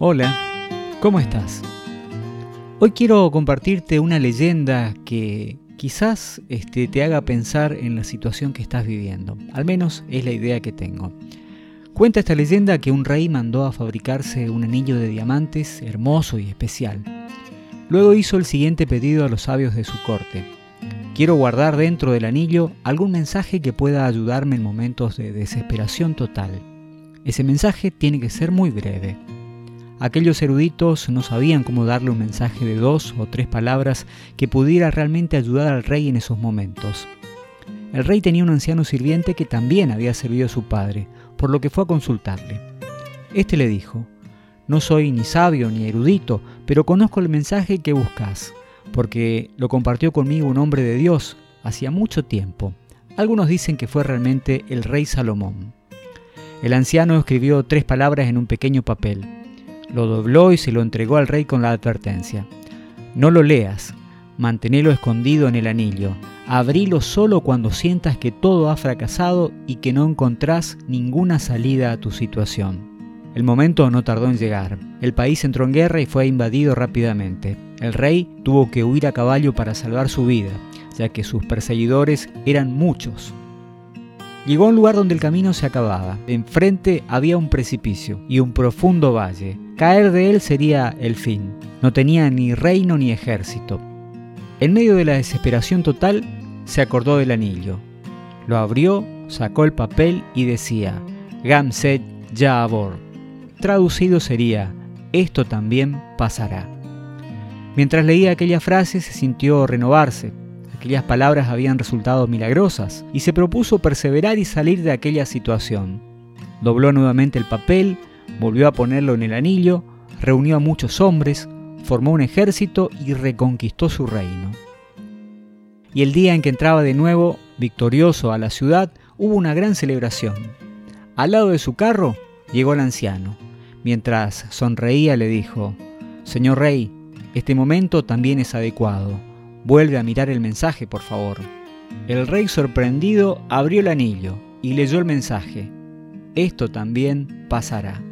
Hola, ¿cómo estás? Hoy quiero compartirte una leyenda que quizás este, te haga pensar en la situación que estás viviendo. Al menos es la idea que tengo. Cuenta esta leyenda que un rey mandó a fabricarse un anillo de diamantes hermoso y especial. Luego hizo el siguiente pedido a los sabios de su corte. Quiero guardar dentro del anillo algún mensaje que pueda ayudarme en momentos de desesperación total. Ese mensaje tiene que ser muy breve. Aquellos eruditos no sabían cómo darle un mensaje de dos o tres palabras que pudiera realmente ayudar al rey en esos momentos. El rey tenía un anciano sirviente que también había servido a su padre, por lo que fue a consultarle. Este le dijo, No soy ni sabio ni erudito, pero conozco el mensaje que buscas, porque lo compartió conmigo un hombre de Dios hacía mucho tiempo. Algunos dicen que fue realmente el rey Salomón. El anciano escribió tres palabras en un pequeño papel lo dobló y se lo entregó al rey con la advertencia. No lo leas, manténelo escondido en el anillo, abrilo solo cuando sientas que todo ha fracasado y que no encontrás ninguna salida a tu situación. El momento no tardó en llegar. El país entró en guerra y fue invadido rápidamente. El rey tuvo que huir a caballo para salvar su vida, ya que sus perseguidores eran muchos. Llegó a un lugar donde el camino se acababa. Enfrente había un precipicio y un profundo valle. Caer de él sería el fin. No tenía ni reino ni ejército. En medio de la desesperación total, se acordó del anillo. Lo abrió, sacó el papel y decía, Gamset Yabor. Traducido sería, esto también pasará. Mientras leía aquella frase se sintió renovarse, Aquellas palabras habían resultado milagrosas y se propuso perseverar y salir de aquella situación. Dobló nuevamente el papel, volvió a ponerlo en el anillo, reunió a muchos hombres, formó un ejército y reconquistó su reino. Y el día en que entraba de nuevo, victorioso a la ciudad, hubo una gran celebración. Al lado de su carro llegó el anciano. Mientras sonreía le dijo, Señor rey, este momento también es adecuado. Vuelve a mirar el mensaje, por favor. El rey sorprendido abrió el anillo y leyó el mensaje. Esto también pasará.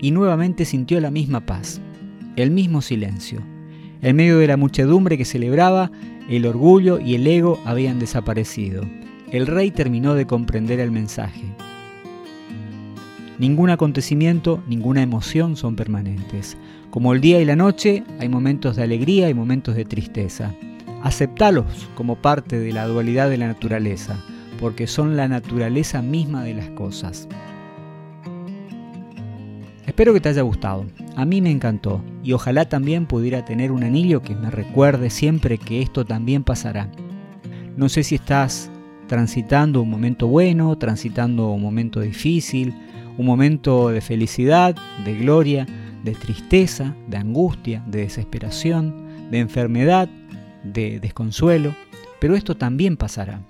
Y nuevamente sintió la misma paz, el mismo silencio. En medio de la muchedumbre que celebraba, el orgullo y el ego habían desaparecido. El rey terminó de comprender el mensaje. Ningún acontecimiento, ninguna emoción son permanentes. Como el día y la noche, hay momentos de alegría y momentos de tristeza. Aceptalos como parte de la dualidad de la naturaleza, porque son la naturaleza misma de las cosas. Espero que te haya gustado. A mí me encantó y ojalá también pudiera tener un anillo que me recuerde siempre que esto también pasará. No sé si estás transitando un momento bueno, transitando un momento difícil, un momento de felicidad, de gloria, de tristeza, de angustia, de desesperación, de enfermedad de desconsuelo, pero esto también pasará.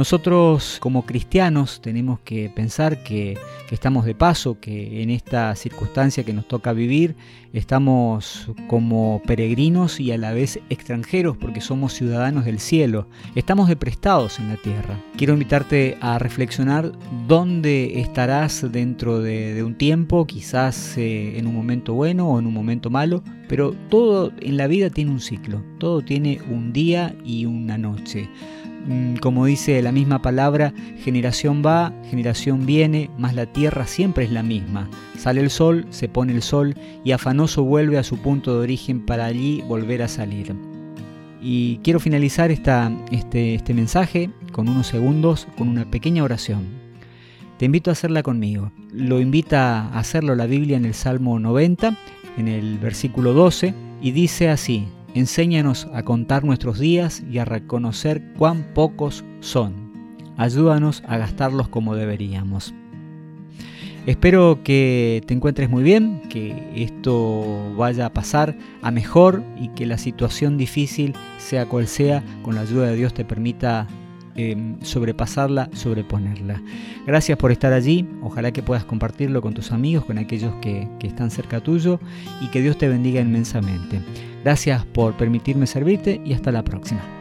Nosotros como cristianos tenemos que pensar que, estamos de paso, que en esta circunstancia que nos toca vivir estamos como peregrinos y a la vez extranjeros porque somos ciudadanos del cielo, estamos de prestados en la tierra. Quiero invitarte a reflexionar dónde estarás dentro de, un tiempo, quizás eh, en un momento bueno o en un momento malo, pero todo en la vida tiene un ciclo, todo tiene un día y una noche. Mm, como dice la misma palabra, generación va, generación viene, mas la tierra siempre es la misma. Sale el sol, se pone el sol y afanoso vuelve a su punto de origen para allí volver a salir. Y quiero finalizar este, este mensaje con unos segundos con una pequeña oración. Te invito a hacerla conmigo. Lo invita a hacerlo la Biblia en el Salmo 90, en el versículo 12, y dice así, Enséñanos a contar nuestros días y a reconocer cuán pocos son. Ayúdanos a gastarlos como deberíamos. Espero que te encuentres muy bien, que esto vaya a pasar a mejor y que la situación difícil, sea cual sea, con la ayuda de Dios te permita Em, sobrepasarla, sobreponerla. Gracias por estar allí, ojalá que puedas compartirlo con tus amigos, con aquellos que, que están cerca tuyo y que Dios te bendiga inmensamente. Gracias por permitirme servirte y hasta la próxima.